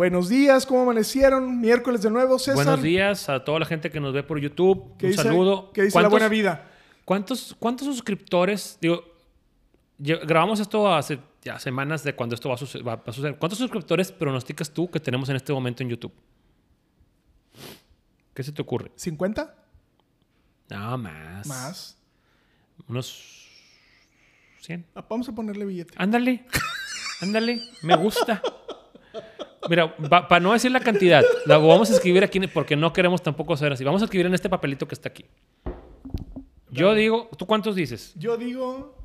Buenos días, ¿cómo amanecieron? Miércoles de nuevo, César. Buenos días a toda la gente que nos ve por YouTube. ¿Qué Un dice, saludo. ¿Qué dice la ¿Cuántos- buena vida? ¿Cuántos, ¿Cuántos suscriptores? Digo, grabamos esto hace ya semanas de cuando esto va a, suce- va a suceder. ¿Cuántos suscriptores pronosticas tú que tenemos en este momento en YouTube? ¿Qué se te ocurre? ¿50? No, más. Más. Unos 100. Ah, Vamos a ponerle billete. Ándale. Ándale. Me gusta. Mira, para no decir la cantidad, la vamos a escribir aquí porque no queremos tampoco hacer así. Vamos a escribir en este papelito que está aquí. Yo digo, ¿tú cuántos dices? Yo digo...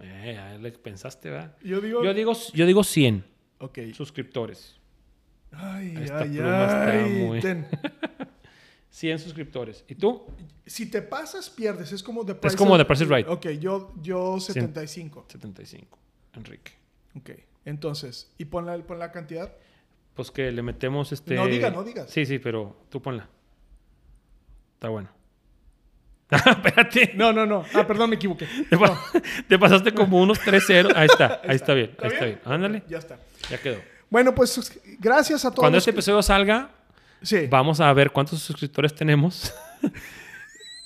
Eh, ya le pensaste, ¿verdad? Yo digo... Yo digo, yo digo 100 Ok. suscriptores. Ay, Esta ay, pluma está ay. muy- ten. 100 suscriptores. ¿Y tú? Si te pasas, pierdes. Es como The Price como is- The Price is Right. Ok, yo, yo 75. 75. Enrique. Ok. Entonces, ¿y pon la, pon la cantidad? Pues que le metemos este... No diga, no digas. Sí, sí, pero tú ponla. Está bueno. Espérate. No, no, no. Ah, perdón, me equivoqué. Te, pa- te pasaste como unos 3-0. Ahí está, ahí está bien, ahí está bien. Ándale, Ya está. ya quedó. Bueno, pues gracias a todos. Cuando este que- episodio salga, Sí. vamos a ver cuántos suscriptores tenemos.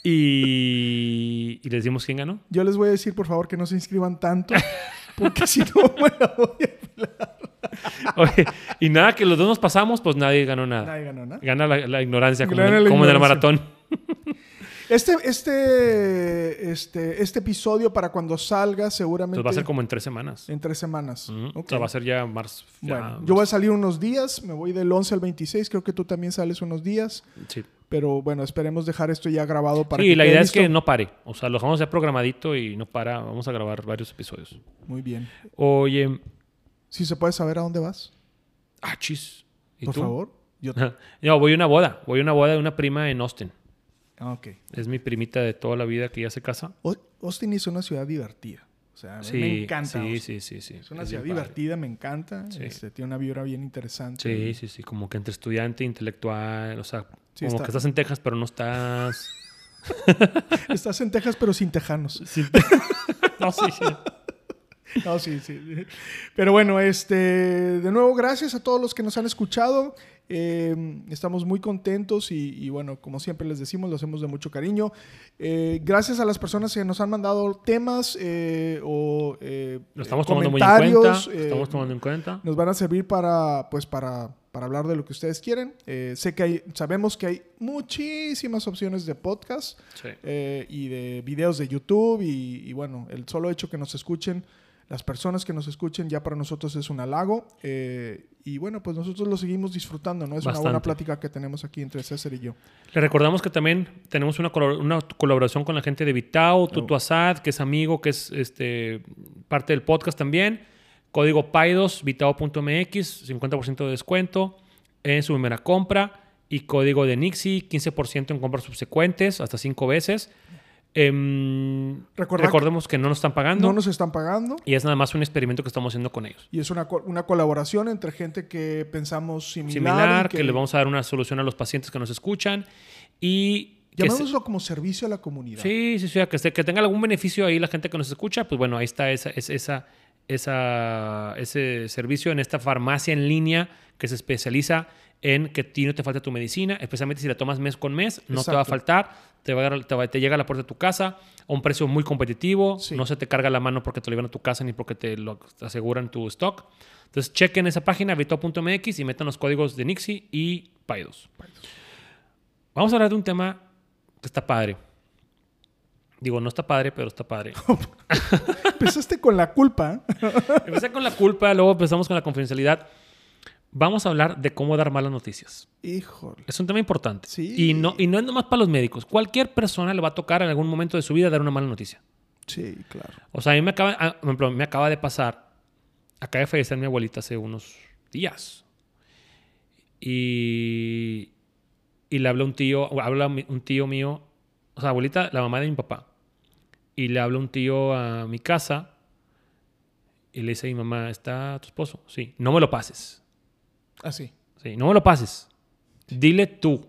y, y les dimos quién ganó. Yo les voy a decir, por favor, que no se inscriban tanto. Porque si no, me la voy a... Oye, y nada, que los dos nos pasamos, pues nadie ganó nada. Nadie ganó, ¿no? Gana la, la ignorancia, como, Gana la como en el maratón. Este, este, este, este episodio para cuando salga seguramente Pues va a ser como en tres semanas. en tres semanas. O sea, va a ser ya marzo. Bueno, marzo. yo voy a salir unos días, me voy del 11 al 26, creo que tú también sales unos días, Sí, pero bueno, esperemos dejar esto ya grabado para Sí, que la quede idea es que no pare. O sea, lo dejamos ya programadito y no para. Vamos a grabar varios episodios. Muy bien. Oye, Si se puede saber a dónde vas, ah, chis. ¿Y por tú? favor. Yo... No, voy a una boda. Voy a una boda de una prima en Austin. Ah, ok. Es mi primita de toda la vida que ya se casa. O- Austin es una ciudad divertida. O sea, a mí Sí, me encanta. Sí, sí, sí, sí. Es una Es ciudad divertida, me encanta. Sí. Este, tiene una vibra bien interesante. Sí, sí, sí. Como que entre estudiante, intelectual. O sea, Sí, como está- que estás en Texas, pero no estás. Estás en Texas, pero sin tejanos. no, sí, sí. No, sí, sí. Pero bueno, este, de nuevo, gracias a todos los que nos han escuchado. Eh, estamos muy contentos y, y bueno, como siempre les decimos, lo hacemos de mucho cariño. Eh, gracias a las personas que nos han mandado temas eh, o eh, Lo estamos tomando muy en cuenta. estamos tomando en cuenta. nos van a servir para, pues, para, para hablar de lo que ustedes quieren. Sé que hay, sabemos que hay muchísimas opciones de podcast Sí. y de videos de YouTube y, y bueno, el solo hecho que nos escuchen, las personas que nos escuchen ya para nosotros es un halago eh, y bueno, pues nosotros lo seguimos disfrutando, ¿no? Es una buena plática que tenemos aquí entre César y yo. Le recordamos que también tenemos una, una colaboración con la gente de Vitao, Tutu Asad, que es amigo, que es este, parte del podcast también. Código PAIDOS, vitao.mx, 50% de descuento en su primera compra. Y código de Nixie, 15% en compras subsecuentes, hasta 5 veces. Em, recordemos que no nos están pagando. No nos están pagando Y es nada más un experimento que estamos haciendo con ellos. y es una, una colaboración entre gente que pensamos similar. Similar, y que... le vamos a dar una solución a los pacientes que nos escuchan. Y que se- Llamémoslo como servicio a la comunidad. Sí, sí, sí, que, se- que tenga algún beneficio ahí la gente que nos escucha, pues bueno, ahí está esa, es- esa, esa, ese servicio en esta farmacia en línea que se especializa en que a ti no te falta tu medicina, especialmente si la tomas mes con mes, no te va a faltar, te, va a te, va- te llega a la puerta de tu casa a un precio muy competitivo, Sí. no se te carga la mano porque te lo llevan a tu casa ni porque te lo aseguran tu stock. Entonces chequen esa página, vito.mx y metan los códigos de Nixie y Paidos. Vamos a hablar de un tema que está padre. Digo, no está padre, pero está padre. Empezaste con la culpa. Empecé con la culpa, luego empezamos con la confidencialidad. Vamos a hablar de cómo dar malas noticias. Híjole. Es un tema importante. Sí. Y no, y no es nomás para los médicos. Cualquier persona le va a tocar en algún momento de su vida dar una mala noticia. Sí, claro. O sea, a mí me acaba, ah, por ejemplo, me acaba de pasar acaba de fallecer mi abuelita hace unos días. Y, y le habla un tío, habla un tío mío, o sea, abuelita, la mamá de mi papá. Y le habla un tío a mi casa y le dice a mi mamá, ¿está tu esposo? Sí, no me lo pases. Así. Sí, no me lo pases. Dile tú.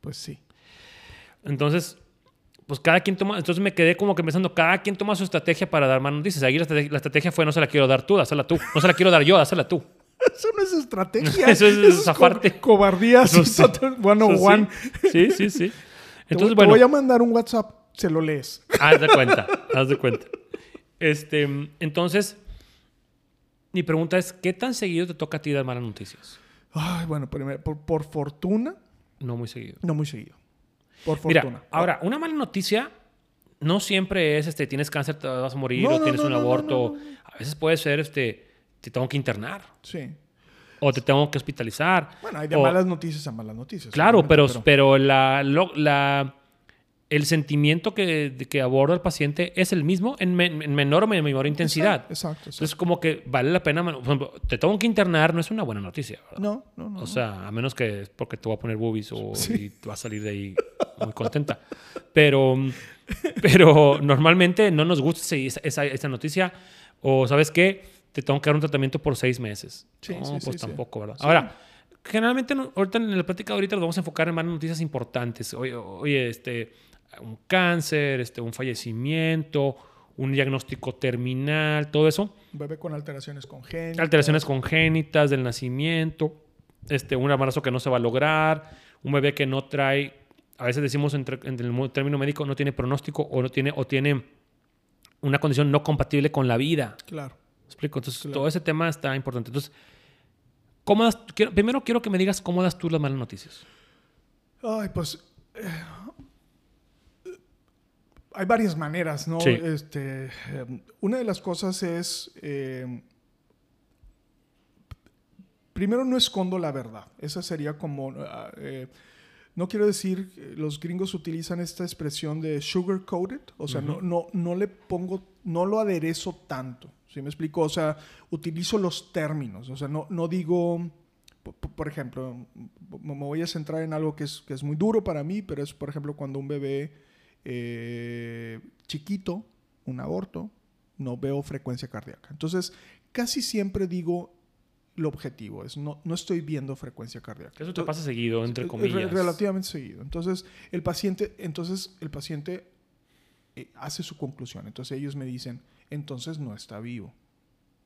Pues sí. Entonces, pues cada quien toma, entonces me quedé como que pensando, cada quien toma su estrategia para dar más noticias. Ahí la estrategia, la estrategia fue, no se la quiero dar tú, dásela tú. No se la quiero dar yo, dásela tú. Eso no es estrategia. Eso es zafarte. co- cobardía. Eso sí. Bueno, Eso one. Sí, sí, sí. Te, Entonces, te bueno, voy a mandar un WhatsApp, se lo lees. haz de cuenta, haz de cuenta. Este, entonces, mi pregunta es, ¿qué tan seguido te toca a ti dar malas noticias? Ay, bueno, primero, por, por fortuna, No muy seguido. no muy seguido. Por Mira, fortuna. ahora, una mala noticia no siempre es, este, tienes cáncer, te vas a morir, No, o no, tienes no, un aborto. A veces puede ser, este, te tengo que internar, Sí. o te tengo que hospitalizar. Bueno, hay de o- malas noticias a malas noticias. Claro, pero, obviamente, pero la, la- el sentimiento que, que aborda el paciente es el mismo en, men- en menor o menor intensidad. Exacto, exacto. Entonces, como que vale la pena. Por ejemplo, te tengo que internar, no es una buena noticia, ¿verdad? No, no, no. O sea, a menos que es porque te voy a poner boobies o Sí. y te vas a salir de ahí muy contenta. Pero, pero normalmente no nos gusta esa, esa, esa noticia. O, ¿sabes qué? Te tengo que dar un tratamiento por seis meses. Sí, no, sí, pues tampoco, ¿verdad? Ahora, generalmente ahorita en la plática ahorita nos vamos a enfocar en más noticias importantes. Oye, oye, este, un cáncer, este, un fallecimiento, un diagnóstico terminal, todo eso Un bebé con alteraciones congénitas. alteraciones congénitas del nacimiento, este, un embarazo que no se va a lograr, un bebé que no trae, a veces decimos entre, en el término médico, no tiene pronóstico o no tiene, o tiene una condición no compatible con la vida. Claro. ¿Me explico? Entonces, Claro. todo ese tema está importante. Entonces, ¿cómo das- quiero- primero quiero que me digas cómo das tú las malas noticias. Ay, pues. eh, hay varias maneras, ¿no? Sí. Este, eh, una de las cosas es. eh, primero, no escondo la verdad. Esa sería como. ah, eh, no quiero decir, eh, los gringos utilizan esta expresión de sugar coated, o sea, no, no, no le pongo, no lo aderezo tanto, ¿sí me explico? O sea, utilizo los términos, o sea, no, no digo, po- po- por ejemplo, me voy a centrar en algo que es, que es muy duro para mí, pero es, por ejemplo, cuando un bebé eh, chiquito, un aborto, no veo frecuencia cardíaca. Entonces, casi siempre digo lo objetivo, es no, no estoy viendo frecuencia cardíaca. Eso te Entonces, pasa seguido, entre Re- comillas. relativamente seguido. Entonces, el paciente, entonces, el paciente eh, hace su conclusión. Entonces, ellos me dicen, entonces no está vivo.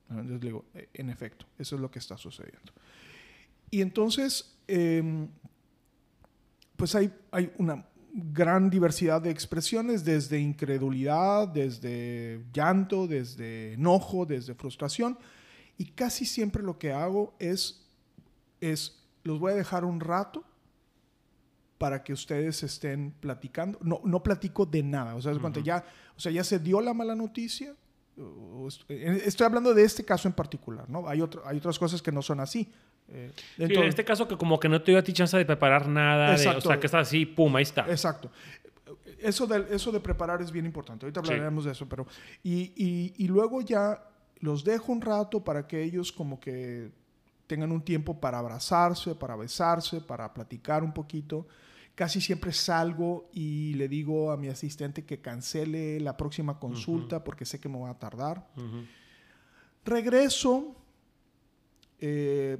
Entonces, digo, "Eh, en efecto, eso es lo que está sucediendo. Y entonces, em, pues hay, hay una gran diversidad de expresiones, desde incredulidad, desde llanto, desde enojo, desde frustración. Y casi siempre lo que hago es, es los voy a dejar un rato para que ustedes estén platicando. No, no platico de nada. O sea, cuando ya, o sea, ya se dio la mala noticia. Estoy hablando de este caso en particular, ¿no? Hay, otro, hay otras cosas que no son así. Eh, Sí, en este caso que como que no te dio a ti chance de preparar nada, de- o sea, que está así, pum, ahí está. Exacto. Eso de, eso de preparar es bien importante. Ahorita Sí. hablaremos de eso, pero... Y, y- y luego ya los dejo un rato para que ellos como que tengan un tiempo para abrazarse, para besarse, para platicar un poquito. Casi siempre salgo y le digo a mi asistente que cancele la próxima consulta porque sé que me va a tardar. Regreso. eh,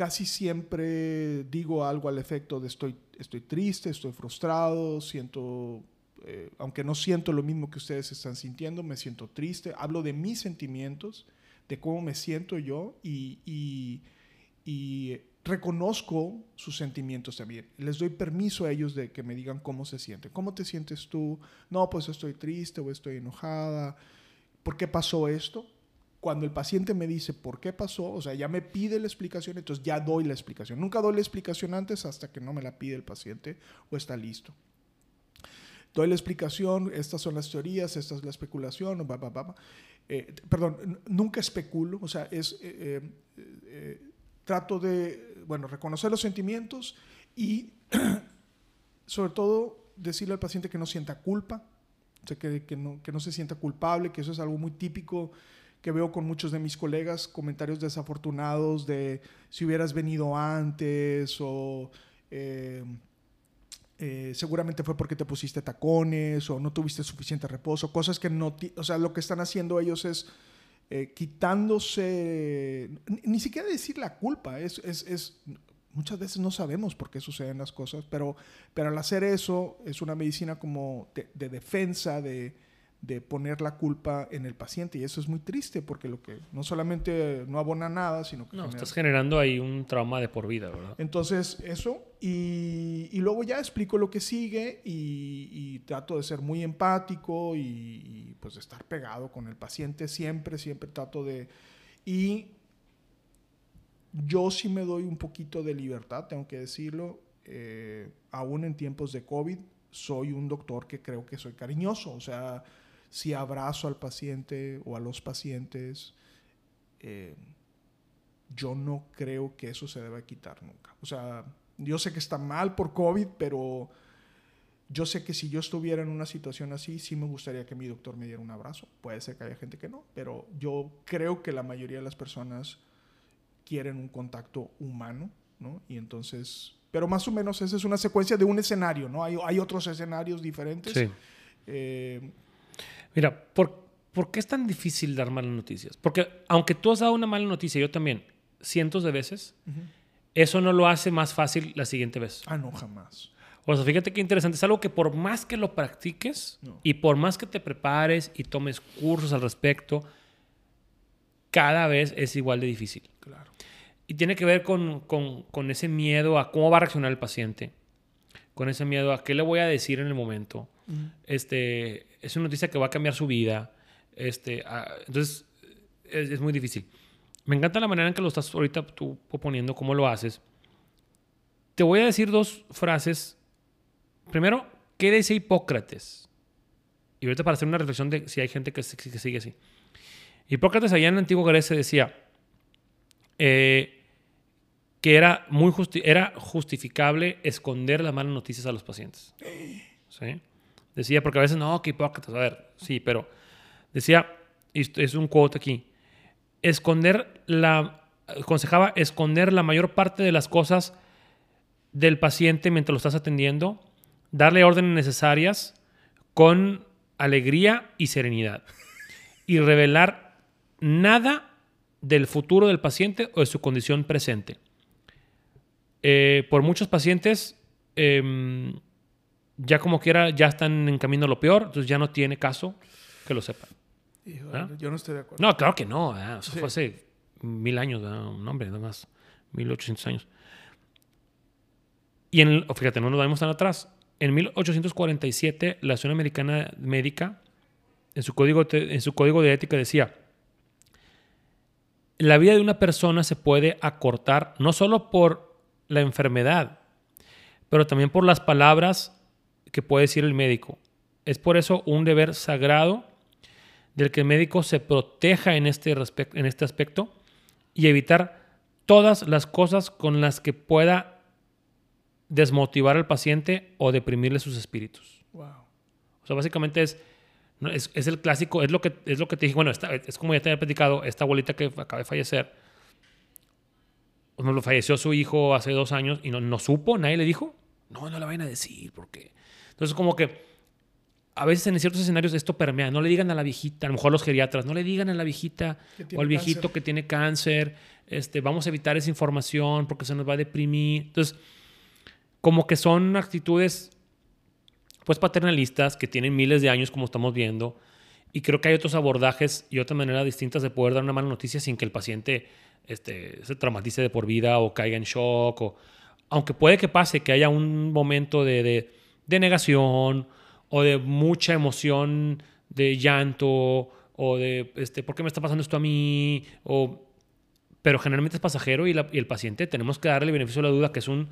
casi siempre digo algo al efecto de estoy, estoy triste, estoy frustrado, siento, eh, aunque no siento lo mismo que ustedes están sintiendo, me siento triste. Hablo de mis sentimientos, de cómo me siento yo y, y- y reconozco sus sentimientos también. Les doy permiso a ellos de que me digan cómo se sienten. ¿Cómo te sientes tú? No, pues estoy triste o estoy enojada. ¿Por qué pasó esto? Cuando el paciente me dice por qué pasó, o sea, ya me pide la explicación, entonces ya doy la explicación. Nunca doy la explicación antes hasta que no me la pide el paciente o está listo. Doy la explicación, estas son las teorías, esta es la especulación, ba, ba. Eh, perdón, nunca especulo, o sea, es, eh, eh, eh, trato de, bueno, reconocer los sentimientos y sobre todo decirle al paciente que no sienta culpa, o sea, que, que no, que no se sienta culpable, que eso es algo muy típico que veo con muchos de mis colegas, comentarios desafortunados de si hubieras venido antes o eh, eh, seguramente fue porque te pusiste tacones o no tuviste suficiente reposo, cosas que no, o sea, lo que están haciendo ellos es eh, quitándose, ni, siquiera decir la culpa, es, es, muchas veces no sabemos por qué suceden las cosas, pero, pero al hacer eso es una medicina como de defensa, de, de poner la culpa en el paciente y eso es muy triste porque lo que no solamente no abona nada, sino que... No, estás generando ahí un trauma de por vida, ¿verdad? Entonces, eso, y, y luego ya explico lo que sigue y, trato de ser muy empático y, y, pues de estar pegado con el paciente siempre, siempre trato de... Y yo sí me doy un poquito de libertad, tengo que decirlo, eh, aún en tiempos de COVID, soy un doctor que creo que soy cariñoso, o sea si abrazo al paciente o a los pacientes, eh, yo no creo que eso se deba quitar nunca. O sea, yo sé que está mal por COVID, pero yo sé que si yo estuviera en una situación así, sí me gustaría que mi doctor me diera un abrazo. Puede ser que haya gente que no, pero yo creo que la mayoría de las personas quieren un contacto humano, ¿no? Y entonces, pero más o menos esa es una secuencia de un escenario, ¿no? Hay, hay otros escenarios diferentes. Sí. Eh, Mira, ¿por, ¿por qué es tan difícil dar malas noticias? Porque aunque tú has dado una mala noticia, yo también, cientos de veces, eso no lo hace más fácil la siguiente vez. Ah, no, jamás. O sea, fíjate qué interesante. Es algo que por más que lo practiques y por más que te prepares y tomes cursos al respecto, cada vez es igual de difícil. Claro. Y tiene que ver con, con, con, ese miedo a cómo va a reaccionar el paciente, con ese miedo a qué le voy a decir en el momento, este, es una noticia que va a cambiar su vida. Este, entonces, es, muy difícil. Me encanta la manera en que lo estás ahorita tú proponiendo, cómo lo haces. Te voy a decir dos frases. Primero, ¿qué decía Hipócrates? Y ahorita para hacer una reflexión de si hay gente que, sigue así. Hipócrates allá en la antigua Grecia decía eh, que era, muy era justificable esconder las malas noticias a los pacientes. ¿Sí? Decía, porque a veces, no, qué hipócritas. A ver, sí, pero decía, es un quote aquí, esconder la, aconsejaba esconder la mayor parte de las cosas del paciente mientras lo estás atendiendo, darle órdenes necesarias con alegría y serenidad y revelar nada del futuro del paciente o de su condición presente. Eh, por muchos pacientes, eh, ya como quiera, ya están en camino a lo peor, entonces ya no tiene caso que lo sepan. ¿Ah? Yo no estoy de acuerdo. No, claro que no. Eso fue hace mil años, un hombre, nada más, mil ochocientos años. Y en fíjate, no nos vamos tan atrás. En 1847, la Asociación Americana Médica, en su, código, en su código de ética, decía: La vida de una persona se puede acortar no solo por la enfermedad, pero también por las palabras que puede decir el médico. Es por eso un deber sagrado del que el médico se proteja en este, en este aspecto y evitar todas las cosas con las que pueda desmotivar al paciente o deprimirle sus espíritus. Wow. O sea, básicamente es, es, el clásico, es lo, que, es lo que te dije, bueno, es como ya te había platicado, esta abuelita que acaba de fallecer, no lo falleció su hijo hace dos años y no, no supo, nadie le dijo, no, no le vayan a decir porque entonces, como que a veces en ciertos escenarios esto permea. No le digan a la viejita, a lo mejor los geriatras, no le digan a la viejita o al viejito que tiene cáncer, este, vamos a evitar esa información porque se nos va a deprimir. Entonces, como que son actitudes pues paternalistas que tienen miles de años como estamos viendo y creo que hay otros abordajes y otras maneras distintas de poder dar una mala noticia sin que el paciente este, se traumatice de por vida o caiga en shock o aunque puede que pase que haya un momento de de negación o de mucha emoción de llanto o de, este, ¿por qué me está pasando esto a mí? O, pero generalmente es pasajero y, el paciente tenemos que darle el beneficio de la duda que es un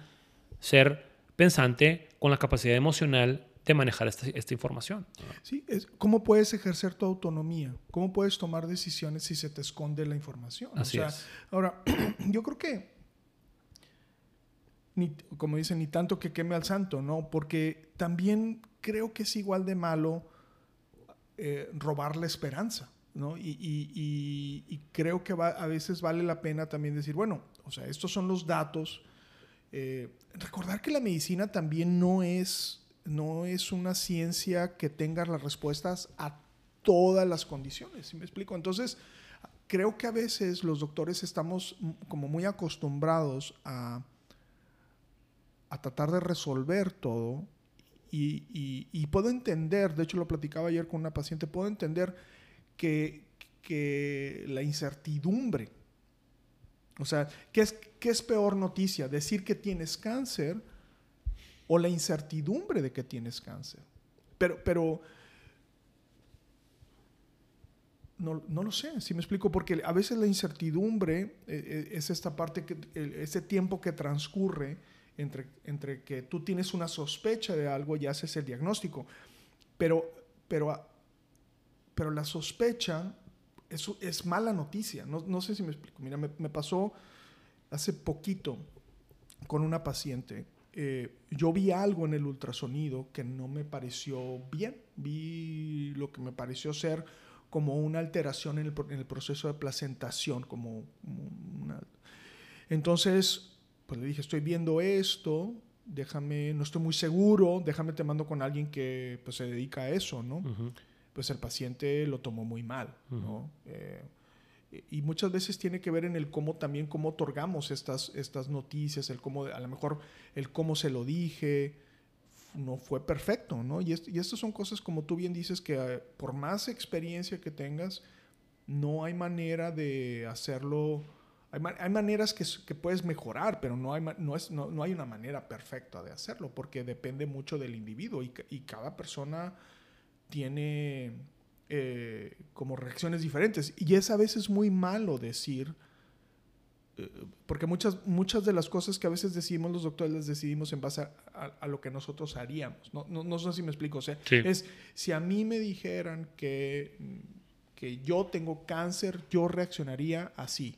ser pensante con la capacidad emocional de manejar esta, información. Sí, ¿cómo puedes ejercer tu autonomía? ¿Cómo puedes tomar decisiones si se te esconde la información? Así es. Ahora, yo creo que como dicen, ni tanto que queme al santo, ¿no? Porque también creo que es igual de malo eh, robar la esperanza. ¿no? Y, y- y- y creo que va- a veces vale la pena también decir, bueno, o sea, estos son los datos. Eh, recordar que la medicina también no es, no es una ciencia que tenga las respuestas a todas las condiciones, ¿sí me explico? Entonces, creo que a veces los doctores estamos como muy acostumbrados a, a tratar de resolver todo y, puedo entender, de hecho lo platicaba ayer con una paciente, puedo entender que, la incertidumbre, o sea, ¿qué es, ¿qué es peor noticia? ¿Decir que tienes cáncer o la incertidumbre de que tienes cáncer? Pero, pero no, no lo sé, si me explico, porque a veces la incertidumbre eh, eh, es esta parte, que, ese tiempo que transcurre entre, entre que tú tienes una sospecha de algo y haces el diagnóstico. Pero, pero, a- pero la sospecha es, es mala noticia. No, no sé si me explico. Mira, me, me pasó hace poquito con una paciente. eh, yo vi algo en el ultrasonido que no me pareció bien. Vi lo que me pareció ser como una alteración en el, en el proceso de placentación, como una... Entonces, pues le dije, estoy viendo esto, déjame, no estoy muy seguro, déjame te mando con alguien que pues, se dedica a eso, ¿no? Pues el paciente lo tomó muy mal, ¿no? Eh, y muchas veces tiene que ver en el cómo también, cómo otorgamos estas, estas noticias, el cómo, a lo mejor el cómo se lo dije, no fue perfecto, ¿no? Y, y estas son cosas, como tú bien dices, que eh, por más experiencia que tengas, no hay manera de hacerlo. Hay, ma- hay maneras que, puedes mejorar, pero no hay, no, es, no, no hay una manera perfecta de hacerlo, porque depende mucho del individuo y, ca- y cada persona tiene eh, como reacciones diferentes. Y es a veces muy malo decir, eh, porque muchas, muchas de las cosas que a veces decimos los doctores las decidimos en base a, a- a lo que nosotros haríamos. No, no, no sé si me explico. O sea, Sí. es si a mí me dijeran que, que yo tengo cáncer, yo reaccionaría así.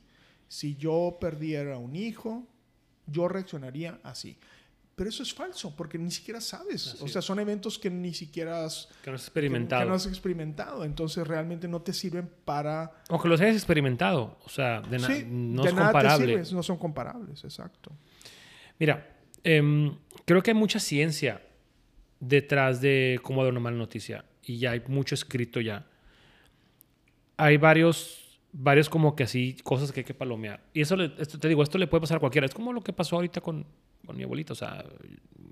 Si yo perdiera un hijo, yo reaccionaría así. Pero eso es falso, porque ni siquiera sabes. Así o sea, son eventos que ni siquiera has, Que no has que- experimentado. que no has experimentado. Entonces realmente no te sirven para... O que los hayas experimentado. O sea, de na- Sí, no de es nada te comparable. sirven, no son comparables, exacto. Mira, em, creo que hay mucha ciencia detrás de cómo dar una mala noticia. Y ya hay mucho escrito ya. Hay varios, varios como que así, cosas que hay que palomear. Y eso, esto, te digo, esto le puede pasar a cualquiera. Es como lo que pasó ahorita con, con mi abuelita. O sea,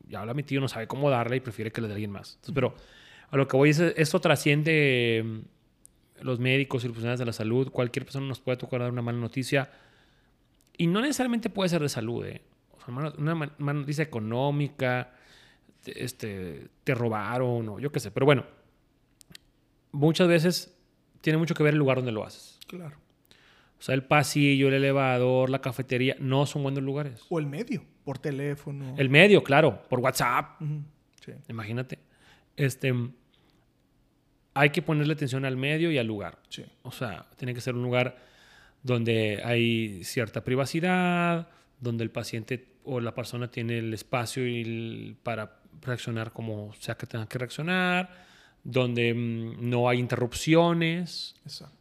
ya habla mi tío, no sabe cómo darle y prefiere que le dé alguien más. Pero a lo que voy es, esto trasciende em, los médicos y los profesionales de la salud. Cualquier persona nos puede tocar dar una mala noticia. Y no necesariamente puede ser de salud, ¿eh? Una ma- mala noticia económica, te- este, te robaron o yo qué sé. Pero bueno, muchas veces tiene mucho que ver el lugar donde lo haces. Claro. O sea, el pasillo, el elevador, la cafetería, no son buenos lugares. O el medio, por teléfono. El medio, claro, por WhatsApp, sí. imagínate. Este, hay que ponerle atención al medio y al lugar. Sí. O sea, tiene que ser un lugar donde hay cierta privacidad, donde el paciente o la persona tiene el espacio y el- para reaccionar como sea que tenga que reaccionar, donde mm, no hay interrupciones, Exacto.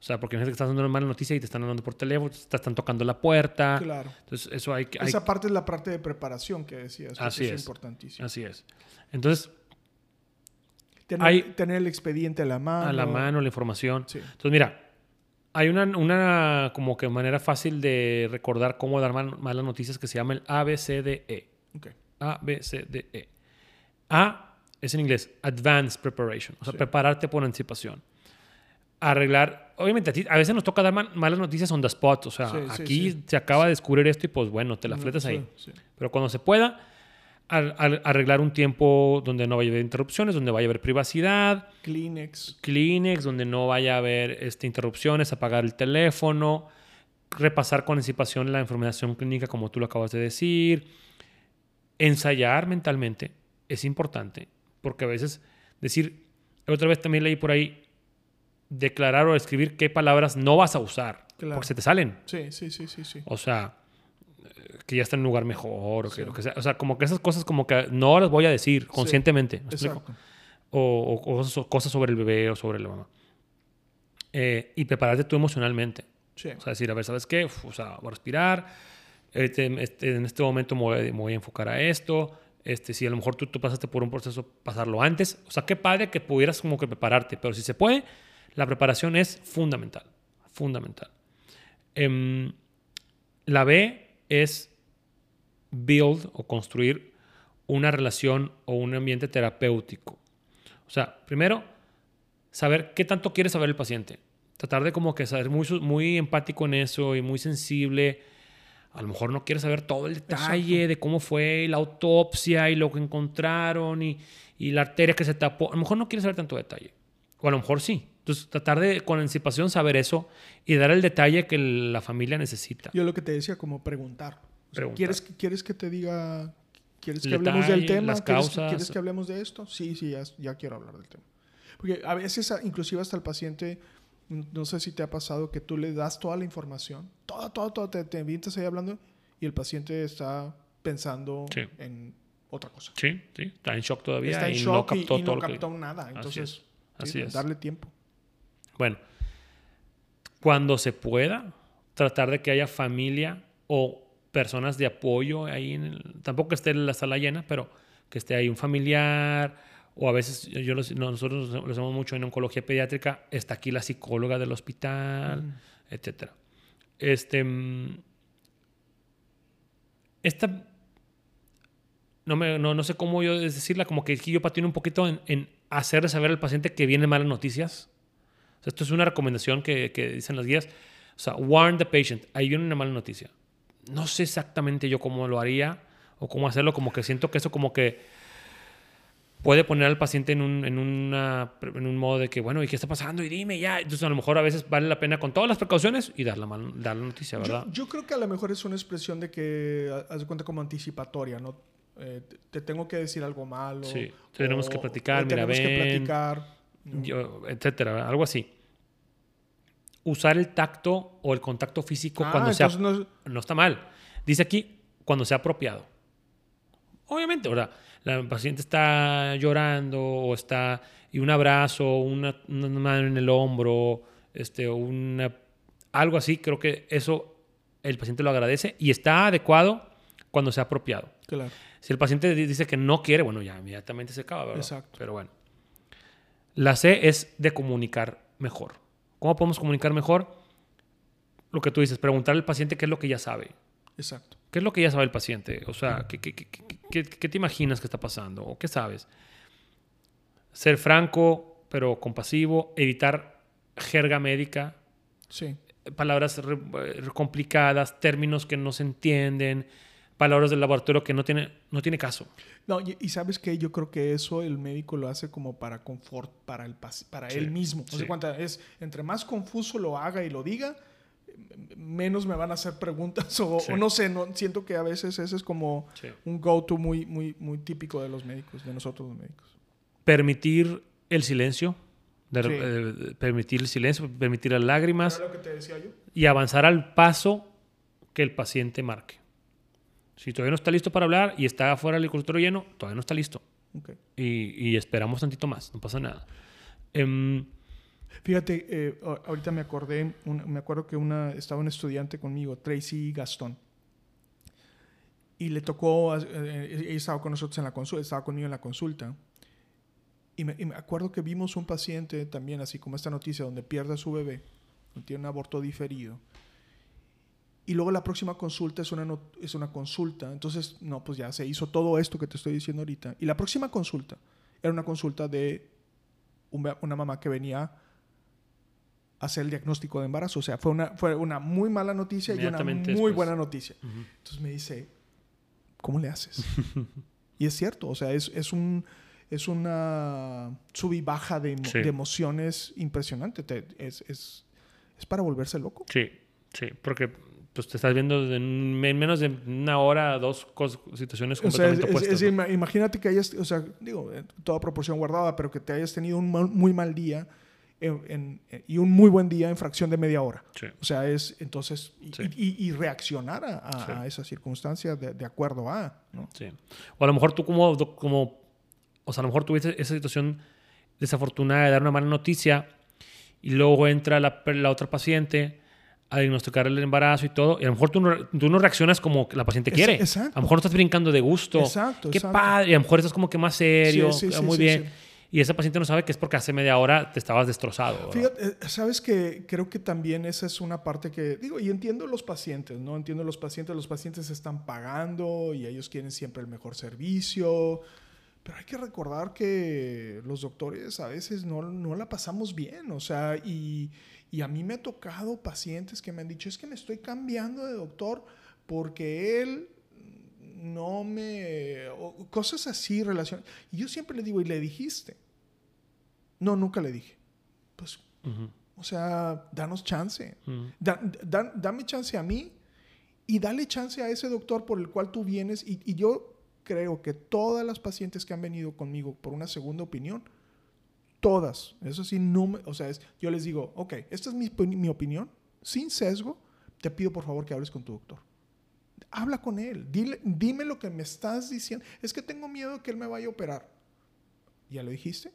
O sea, porque imagínate que estás dando una mala noticia y te están hablando por teléfono, te están tocando la puerta. Claro. Entonces, eso hay que... hay- Esa parte es la parte de preparación que decías. Así eso es. importantísimo. Así es. Entonces, Tener, Hay- tener el expediente a la mano. a la mano, la información. Sí. Entonces, mira, hay una, una como que manera fácil de recordar cómo dar mal- malas noticias que se llama el ABCDE. Ok. A, B, C, D, E. A es en inglés, Advanced Preparation, o sea, Sí. prepararte por anticipación. Arreglar, obviamente a, ti- a veces nos toca dar ma- malas noticias on the spot, o sea, Sí, aquí sí. se acaba de descubrir esto y pues bueno, te la fletas ahí. Pero cuando se pueda, ar- ar- arreglar un tiempo donde no vaya a haber interrupciones, donde vaya a haber privacidad, Kleenex. Kleenex, donde no vaya a haber este, interrupciones, apagar el teléfono, repasar con anticipación la información clínica como tú lo acabas de decir, ensayar mentalmente es importante, porque a veces decir, otra vez también leí por ahí, declarar o escribir qué palabras no vas a usar, Claro. porque se te salen. Sí, sí, sí, sí, sí. O sea, eh, que ya está en un lugar mejor, o que Sí. lo que sea. O sea, como que esas cosas como que no las voy a decir conscientemente. Exacto. o, o cosas, o cosas sobre el bebé o sobre la mamá. eh, y prepararte tú emocionalmente. Sí. O sea, decir, a ver, ¿sabes qué? Uf, o sea, voy a respirar. Este, este, en este momento me voy, a, me voy, a, enfocar a esto. Este, si a lo mejor tú, tú, pasaste por un proceso, pasarlo antes. O sea, qué padre que pudieras como que prepararte. Pero si se puede, la preparación es fundamental. Fundamental. Eh, la B es build o construir una relación o un ambiente terapéutico. O sea, primero, saber qué tanto quiere saber el paciente. Tratar de como que ser muy, muy empático en eso y muy sensible. A lo mejor no quiere saber todo el detalle Exacto. de cómo fue la autopsia y lo que encontraron y, y, la arteria que se tapó. A lo mejor no quiere saber tanto detalle. O a lo mejor sí. Entonces, tratar de con anticipación saber eso y dar el detalle que la familia necesita. Yo lo que te decía, como preguntar. O sea, Preguntar. ¿quieres, ¿Quieres que te diga ¿Quieres que El hablemos detalle, del tema? las ¿Quieres, causas. ¿Quieres que hablemos de esto? Sí, sí, ya, ya quiero hablar del tema. Porque a veces, inclusive hasta el paciente, no sé si te ha pasado que tú le das toda la información, toda, toda, toda, te, te avientas ahí hablando y el paciente está pensando Sí. en otra cosa. Sí, sí. Está en shock todavía está en y shock no captó y, y todo no lo que- captó nada. Entonces, es, sí, así es. darle tiempo. Bueno, cuando se pueda, tratar de que haya familia o personas de apoyo ahí. En el- tampoco que esté la sala llena, pero que esté ahí un familiar. O a veces, yo, los- no, nosotros lo hacemos mucho en oncología pediátrica, está aquí la psicóloga del hospital, Mm. etcétera. Este. mm, Esta. No, me, no, no sé cómo yo decirla, como que yo patino un poquito en, en hacerle saber al paciente que vienen malas noticias. Esto es una recomendación que, que dicen las guías. O sea, warn the patient. Ahí viene una mala noticia. No sé exactamente yo cómo lo haría o cómo hacerlo. Como que siento que eso como que puede poner al paciente en un, en una, en un modo de que, bueno, ¿y qué está pasando? Y dime ya. Entonces, a lo mejor a veces vale la pena con todas las precauciones y dar la, mal- dar la noticia, ¿verdad? Yo, yo creo que a lo mejor es una expresión de que, ha- haz de cuenta como anticipatoria, ¿no? Eh, te, te tengo que decir algo malo. Sí, tenemos que platicar, mira, tenemos que ven. platicar. Yo- etcétera, algo así. Usar el tacto o el contacto físico Ah, cuando sea no- no está mal. Dice aquí, cuando sea apropiado. Obviamente, ¿verdad? La paciente está llorando o está... Y un abrazo, una, una mano en el hombro, este, una, algo así, creo que eso el paciente lo agradece y está adecuado cuando sea apropiado. Claro. Si el paciente di- dice que no quiere, bueno, ya inmediatamente se acaba, ¿verdad? Exacto. Pero bueno. La C es de comunicar mejor. ¿Cómo podemos comunicar mejor? Lo que tú dices, preguntar al paciente qué es lo que ya sabe. Exacto. ¿Qué es lo que ya sabe el paciente? O sea, ¿qué, qué- qué- qué- qué- qué te imaginas que está pasando? ¿O qué sabes? Ser franco, pero compasivo. Evitar jerga médica. Sí. Palabras eh, complicadas, términos que no se entienden, palabras del laboratorio que no tiene, no tiene caso. No, y, y sabes que yo creo que eso el médico lo hace como para confort para el para Sí, él mismo. No sí. sé cuánta es entre más confuso lo haga y lo diga, menos me van a hacer preguntas o, Sí. o no sé, no siento que a veces ese es como un go-to muy muy muy típico de los médicos, de nosotros los médicos. permitir el silencio, de- eh, permitir el silencio, permitir las lágrimas ¿Era lo que te decía yo? y avanzar al paso que el paciente marque. Si todavía no está listo para hablar y está afuera del consultorio lleno, todavía no está listo. Ok. Y, y esperamos tantito más, no pasa nada. Em, Fíjate, eh, ahorita me acordé, un- me acuerdo que una, estaba un estudiante conmigo, Tracy Gastón, y le tocó, eh, eh, ella estaba con nosotros en la consulta, estaba conmigo en la consulta, y me, y me acuerdo que vimos un paciente también, así como esta noticia, donde pierde a su bebé, tiene un aborto diferido, y luego la próxima consulta es una, not- es una consulta, entonces, no, pues ya se hizo todo esto que te estoy diciendo ahorita, y la próxima consulta era una consulta de un- una mamá que venía a hacer el diagnóstico de embarazo. O sea, fue una, fue una muy mala noticia y una muy después. buena noticia. Entonces me dice, ¿cómo le haces? y es cierto, o sea, es, es un es una sub y baja de, Sí. de emociones impresionante. Te- es, es, es para volverse loco. sí, sí, porque pues, te estás viendo en, en menos de una hora, dos situaciones O sea, es- completamente es- opuestas. es- ¿no? ima- imagínate que hayas, o sea, digo, en toda proporción guardada, pero que te hayas tenido un mal- muy mal día en- en- y un muy buen día en fracción de media hora. Sí. O sea, es entonces, y, Sí. y- y reaccionar a, a- Sí. a esa circunstancia de, de acuerdo a, ¿no? Sí. O a lo mejor tú como, como, o sea, a lo mejor tuviste esa situación desafortunada de dar una mala noticia y luego entra la, la otra paciente a diagnosticar el embarazo y todo, y a lo mejor tú no, tú no reaccionas como la paciente quiere. exacto. A lo mejor no estás brincando de gusto. Exacto, Qué exacto. padre. Y a lo mejor estás como que más serio, Sí, sí, sí, muy sí, bien. Y esa paciente no sabe que es porque hace media hora te estabas destrozado. Fíjate, eh, sabes que creo que también esa es una parte que digo y entiendo los pacientes, no entiendo los pacientes, los pacientes están pagando y ellos quieren siempre el mejor servicio, pero hay que recordar que los doctores a veces no, no la pasamos bien, o sea, y, y a mí me ha tocado pacientes que me han dicho es que me estoy cambiando de doctor porque él no me o cosas así relacionadas y yo siempre le digo y le dijiste no nunca le dije pues Ujú, o sea, danos chance. ujú. Da- da- dame chance a mí y dale chance a ese doctor por el cual tú vienes. Y, y yo creo que todas las pacientes que han venido conmigo por una segunda opinión, todas, eso sí, no me- o sea, es- yo les digo, ok, esta es mi, mi opinión, sin sesgo, te pido por favor que hables con tu doctor. Habla con él, dile, dime lo que me estás diciendo. Es que tengo miedo de que él me vaya a operar. ¿Ya lo dijiste?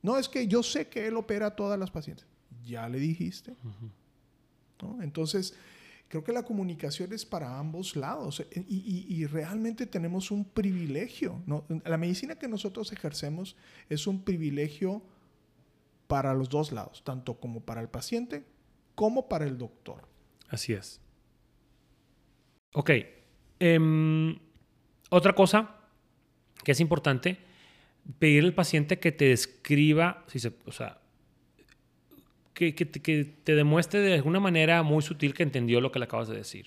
No, es que yo sé que él opera a todas las pacientes. Ya le dijiste. ¿no? Entonces, creo que la comunicación es para ambos lados eh, y, realmente tenemos un privilegio. La medicina que nosotros ejercemos es un privilegio para los dos lados, tanto como para el paciente como para el doctor. Así es. Ok. em, otra cosa que es importante, pedirle al paciente que te describa, si se, o sea, que, que te- que te demuestre de alguna manera muy sutil que entendió lo que le acabas de decir.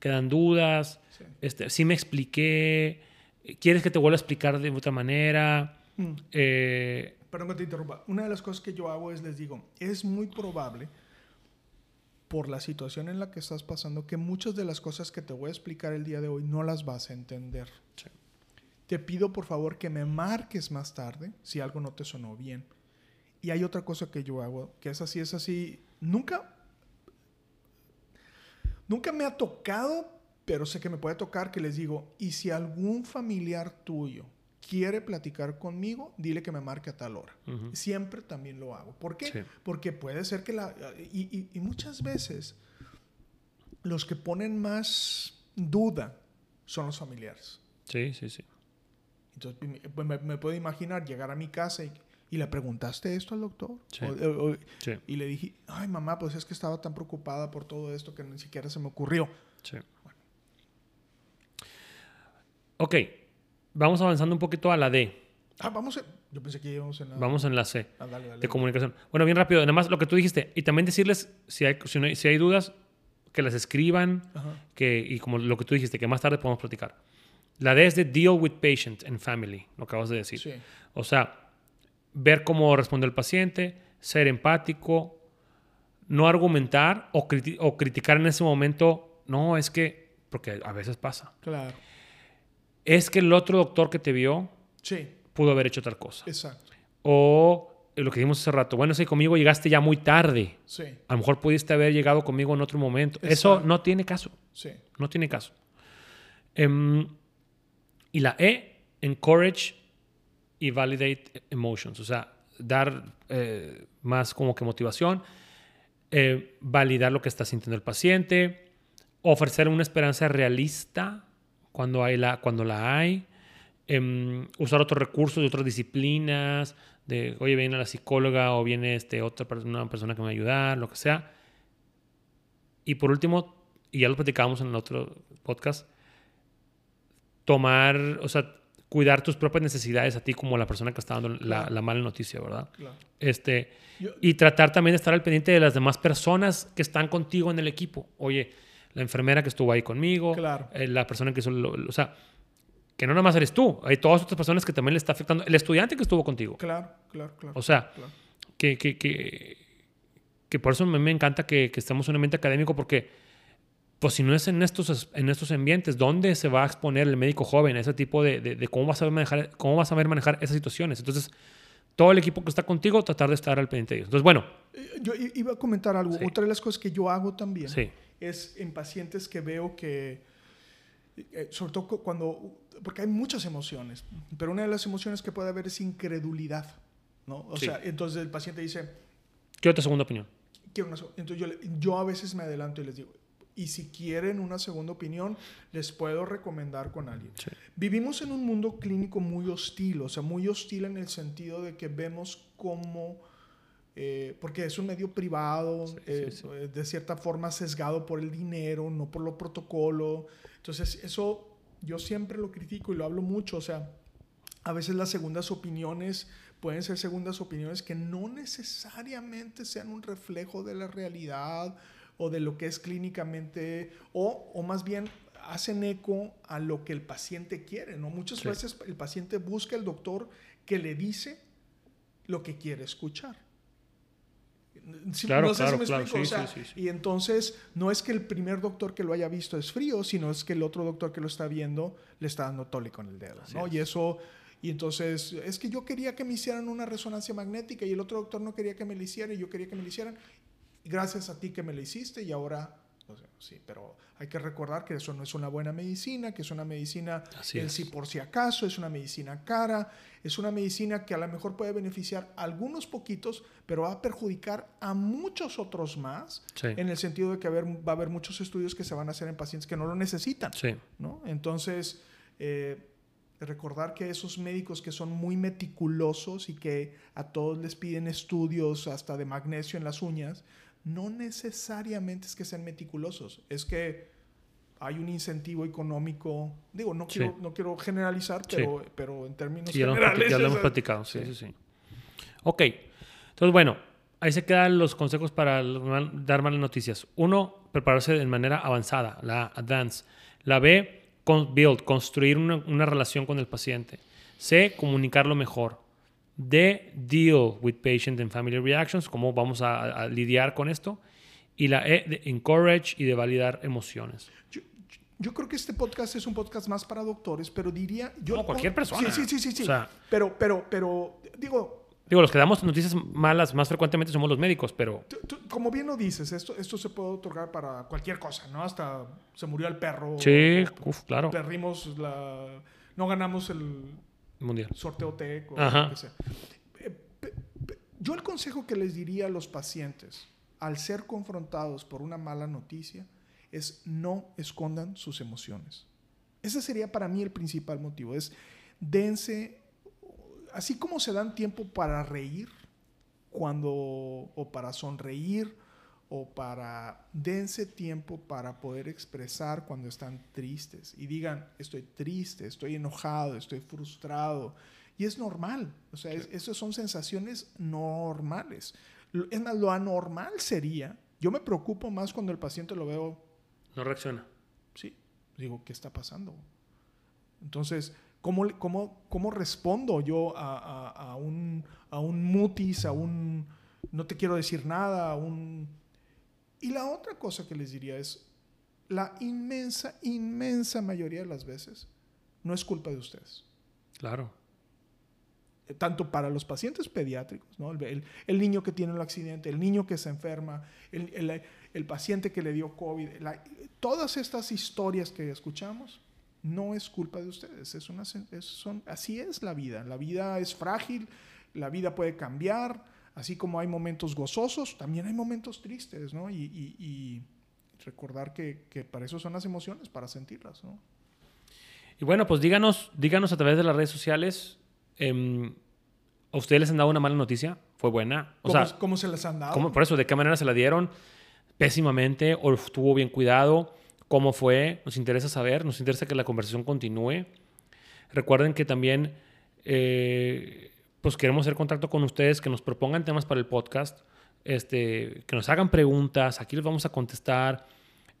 Quedan dudas, Sí. este, sí me expliqué, quieres que te vuelva a explicar de otra manera. Mm. Eh, Perdón que te interrumpa. Una de las cosas que yo hago es les digo, es muy probable por la situación en la que estás pasando que muchas de las cosas que te voy a explicar el día de hoy no las vas a entender. Sí. Te pido por favor que me marques más tarde si algo no te sonó bien. Y hay otra cosa que yo hago, que es así, es así. Nunca, nunca me ha tocado, pero sé que me puede tocar que les digo, y si algún familiar tuyo quiere platicar conmigo, dile que me marque a tal hora. Siempre también lo hago. ¿Por qué? Sí. Porque puede ser que la... Y, y- y muchas veces los que ponen más duda son los familiares. sí, sí, sí. Entonces me, me- me puedo imaginar llegar a mi casa y, y le preguntaste esto al doctor. Sí. O- o- Sí, y le dije, ay mamá, pues es que estaba tan preocupada por todo esto que ni siquiera se me ocurrió. sí. Ok, vamos avanzando un poquito a la D. Ah, vamos a... Yo pensé que íbamos en la... Vamos en la C. Ah, dale, dale. de comunicación. Bueno, bien rápido, nada más lo que tú dijiste. Y también decirles, si hay, si no hay, si hay dudas, que las escriban, Ajá. que, y como lo que tú dijiste, que más tarde podemos platicar. La D es de deal with patient and family, lo que acabas de decir. Sí. O sea, ver cómo responde el paciente, ser empático, no argumentar o, criti- o criticar en ese momento, no, es que, porque a veces pasa, Claro. es que el otro doctor que te vio Sí, pudo haber hecho tal cosa. exacto. O lo que dijimos hace rato, bueno, si conmigo llegaste ya muy tarde, Sí, a lo mejor pudiste haber llegado conmigo en otro momento. Eso no tiene caso, sí. no tiene caso. Em, y la E, encourage y validate emotions, o sea, dar eh, más como que motivación, eh, validar lo que está sintiendo el paciente, ofrecer una esperanza realista cuando, hay la, cuando la hay, em, usar otros recursos de otras disciplinas, de, oye, viene la psicóloga o viene este, otra persona, una persona que me va a ayudar, lo que sea. Y por último, y ya lo platicábamos en el otro podcast, tomar, o sea, cuidar tus propias necesidades a ti como la persona que está dando la, Claro. la mala noticia, ¿verdad? Claro. Este, Yo- y tratar también de estar al pendiente de las demás personas que están contigo en el equipo. Oye, la enfermera que estuvo ahí conmigo, Claro. eh, la persona que hizo, lo- lo- o sea, que no nada más eres tú, hay todas otras personas que también le está afectando, el estudiante que estuvo contigo. Claro, claro, claro. O sea, claro. que, que, que, que por eso me encanta que, que estemos en un ambiente académico porque, pues si no es en estos, en estos ambientes, ¿dónde se va a exponer el médico joven a ese tipo de, de, de cómo vas a saber manejar, cómo vas a saber manejar esas situaciones? Entonces, todo el equipo que está contigo, tratar de estar al pendiente de ellos. Entonces, bueno, Eh, Yo i- iba a comentar algo. Sí. Otra de las cosas que yo hago también sí, es en pacientes que veo que, eh, sobre todo cu- cuando, porque hay muchas emociones, pero una de las emociones que puede haber es incredulidad, ¿no? O Sí. sea, entonces el paciente dice, Quiero otra segunda opinión. Quiero una, entonces yo, yo a veces me adelanto y les digo, y si quieren una segunda opinión, les puedo recomendar con alguien. Sí. Vivimos en un mundo clínico muy hostil, o sea, muy hostil en el sentido de que vemos cómo, eh, porque es un medio privado, Sí, eh, sí, eh, de cierta forma sesgado por el dinero, no por lo protocolo. Entonces, eso yo siempre lo critico y lo hablo mucho, o sea, a veces las segundas opiniones pueden ser segundas opiniones que no necesariamente sean un reflejo de la realidad o de lo que es clínicamente, o, o más bien hacen eco a lo que el paciente quiere, ¿no? Muchas Sí. veces el paciente busca el doctor que le dice lo que quiere escuchar. Claro, no sé claro, si me claro, explico, sí, o sea, sí, sí, y entonces no es que el primer doctor que lo haya visto es frío, sino es que el otro doctor que lo está viendo le está dando tole con el dedo, ¿no? es. Y eso, y entonces es que yo quería que me hicieran una resonancia magnética y el otro doctor no quería que me la hiciera y yo quería que me la hicieran. Gracias a ti que me la hiciste y ahora, sí, pero hay que recordar que eso no es una buena medicina, que es una medicina Así el es. si por si acaso, es una medicina cara, es una medicina que a lo mejor puede beneficiar a algunos poquitos, pero va a perjudicar a muchos otros más, Sí. en el sentido de que haber- va a haber muchos estudios que se van a hacer en pacientes que no lo necesitan. Sí. ¿no? Entonces, eh, recordar que esos médicos que son muy meticulosos y que a todos les piden estudios hasta de magnesio en las uñas, no necesariamente es que sean meticulosos, es que hay un incentivo económico, digo, no Sí. quiero, no quiero generalizar, Sí. pero, pero en términos Sí, ya lo hemos, generales... plati- ya lo hemos es- platicado. Sí, Sí. sí. Ok. Entonces, bueno, ahí se quedan los consejos para dar malas noticias. Uno, prepararse de manera avanzada, la advance. La B, con, build, construir una, una relación con el paciente. C, comunicarlo mejor. D, deal with patient and family reactions, cómo vamos a, a lidiar con esto. Y la E, de encourage y de validar emociones. Yo, yo creo que este podcast es un podcast más para doctores, pero diría... Yo, No, cualquier persona. Sí, sí, sí, sí. sí. O sea- pero, pero, pero, digo, Digo, los que damos noticias malas más frecuentemente somos los médicos, pero Tú- tú- como bien lo dices, esto, esto se puede otorgar para cualquier cosa, ¿no? Hasta se murió el perro. sí, o- uf, claro, Perdimos la... No ganamos el mundial. sorteo TEC o Ajá. lo que sea. Eh, Yo el consejo que les diría a los pacientes al ser confrontados por una mala noticia es no escondan sus emociones. Ese sería para mí el principal motivo. Es dense, así como se dan tiempo para reír cuando o para sonreír o para dense tiempo para poder expresar cuando están tristes y digan estoy triste, estoy enojado, estoy frustrado y es normal, o sea, es- esas son sensaciones normales. Es más, lo anormal sería, yo me preocupo más cuando el paciente lo veo No reacciona. Sí. Digo, ¿qué está pasando? Entonces, ¿cómo, cómo, cómo respondo yo a, a- a un, a un mutis, a un no te quiero decir nada, a un... Y la otra cosa que les diría es, la inmensa, inmensa mayoría de las veces no es culpa de ustedes. Claro. Eh, Tanto para los pacientes pediátricos, ¿no? el, el- el niño que tiene el accidente, el niño que se enferma, el, paciente que le dio COVID, la- todas estas historias que escuchamos no es culpa de ustedes. Es una, es- son, así es la vida. La vida es frágil, la vida puede cambiar. Así como hay momentos gozosos, también hay momentos tristes, ¿no? Y, y- y recordar que, que para eso son las emociones, para sentirlas, ¿no? Y bueno, pues díganos, díganos a través de las redes sociales. em, ¿A ustedes les han dado una mala noticia? ¿Fue buena? O ¿Cómo, sea, cómo se les han dado? ¿cómo- por eso, ¿de qué manera se la dieron? ¿Pésimamente? ¿O estuvo bien cuidado? ¿Cómo fue? Nos interesa saber, nos interesa que la conversación continúe. Recuerden que también eh, pues queremos hacer contacto con ustedes, que nos propongan temas para el podcast, este, que nos hagan preguntas, aquí les vamos a contestar.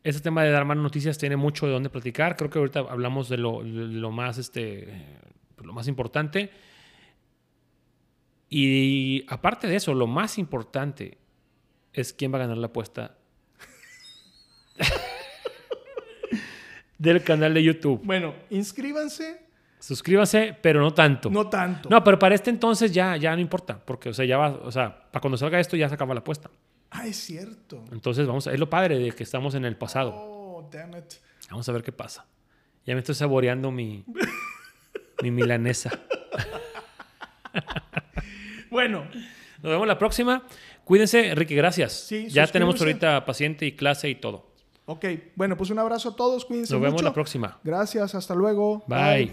Este tema de dar malas noticias tiene mucho de dónde platicar. Creo que ahorita hablamos de lo, de lo más, este, pues, lo más importante. Y aparte de eso, lo más importante es quién va a ganar la apuesta del canal de YouTube. Bueno, inscríbanse, Suscríbanse, pero no tanto. no tanto. No, pero para este entonces ya, ya no importa, porque o sea, ya va, o sea, para cuando salga esto ya se acaba la apuesta. Ah, es cierto. Entonces vamos, a, es lo padre de que estamos en el pasado. Oh, damn it. Vamos a ver qué pasa. Ya me estoy saboreando mi mi milanesa. Bueno, Nos vemos la próxima. Cuídense, Ricky, gracias. Sí, ya tenemos ahorita paciente y clase y todo. Ok, bueno, pues un abrazo a todos, cuídense Nos vemos mucho. la próxima. Gracias, hasta luego. Bye.